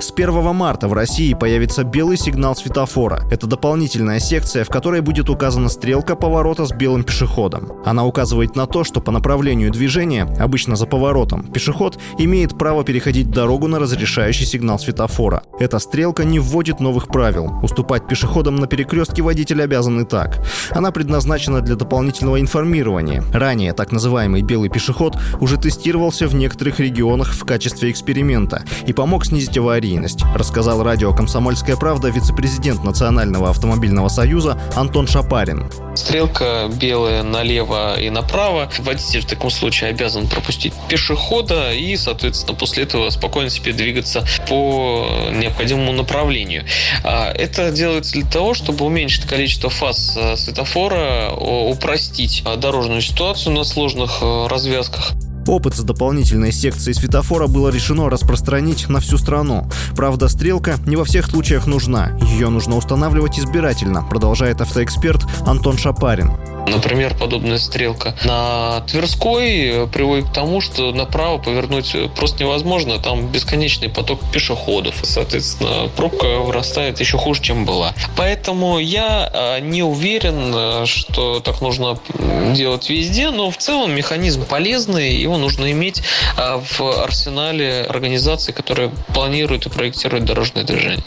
С 1 марта в России появится белый сигнал светофора. Это дополнительная секция, в которой будет указана стрелка поворота с белым пешеходом. Она указывает на то, что по направлению движения, обычно за поворотом, пешеход имеет право переходить дорогу на разрешающий сигнал светофора. Эта стрелка не вводит новых правил. Уступать пешеходам на перекрестке водитель обязан и так. Она предназначена для дополнительного информирования. Ранее так называемый белый пешеход уже тестировался в некоторых регионах в качестве эксперимента и помог снизить аварии аварийность, рассказал радио «Комсомольская правда» вице-президент Национального автомобильного союза Антон Шапарин. Стрелка белая налево и направо. Водитель в таком случае обязан пропустить пешехода и, соответственно, после этого спокойно себе двигаться по необходимому направлению. А, это делается для того, чтобы уменьшить количество фаз э, светофора, упростить дорожную ситуацию на сложных э, развязках. Опыт с дополнительной секцией светофора было решено распространить на всю страну. Правда, стрелка не во всех случаях нужна. Ее нужно устанавливать избирательно, продолжает автоэксперт Антон Шапарин. Например, подобная стрелка на Тверской приводит к тому, что направо повернуть просто невозможно. Там бесконечный поток пешеходов. Соответственно, пробка вырастает еще хуже, чем была. Поэтому я а, не уверен, а, что так нужно делать везде, но в целом механизм полезный, его нужно иметь а, в арсенале организаций, которые планируют и проектируют дорожное движение.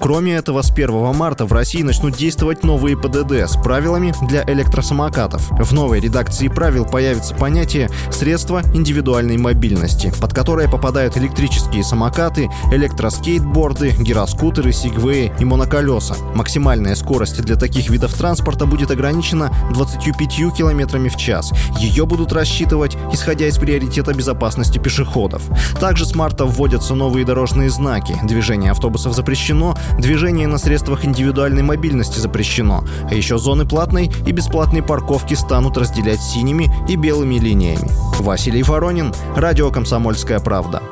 Кроме этого, с 1 марта в России начнут действовать новые ПДД с правилами для электросамокатов. В новой редакции правил появится понятие «средства индивидуальной мобильности», под которое попадают электрические самокаты, электроскейтборды, гироскутеры, сигвеи и моноколеса. Максимальная скорость для таких видов транспорта будет ограничена 25 км в час. Ее будут рассчитывать, исходя из приоритета безопасности пешеходов. Также с марта вводятся новые дорожные знаки. Движение автобусов запрещено, Движение на средствах индивидуальной мобильности запрещено, а еще зоны платной и бесплатной парковки станут разделять синими и белыми линиями. Василий Воронин, Радио «Комсомольская правда».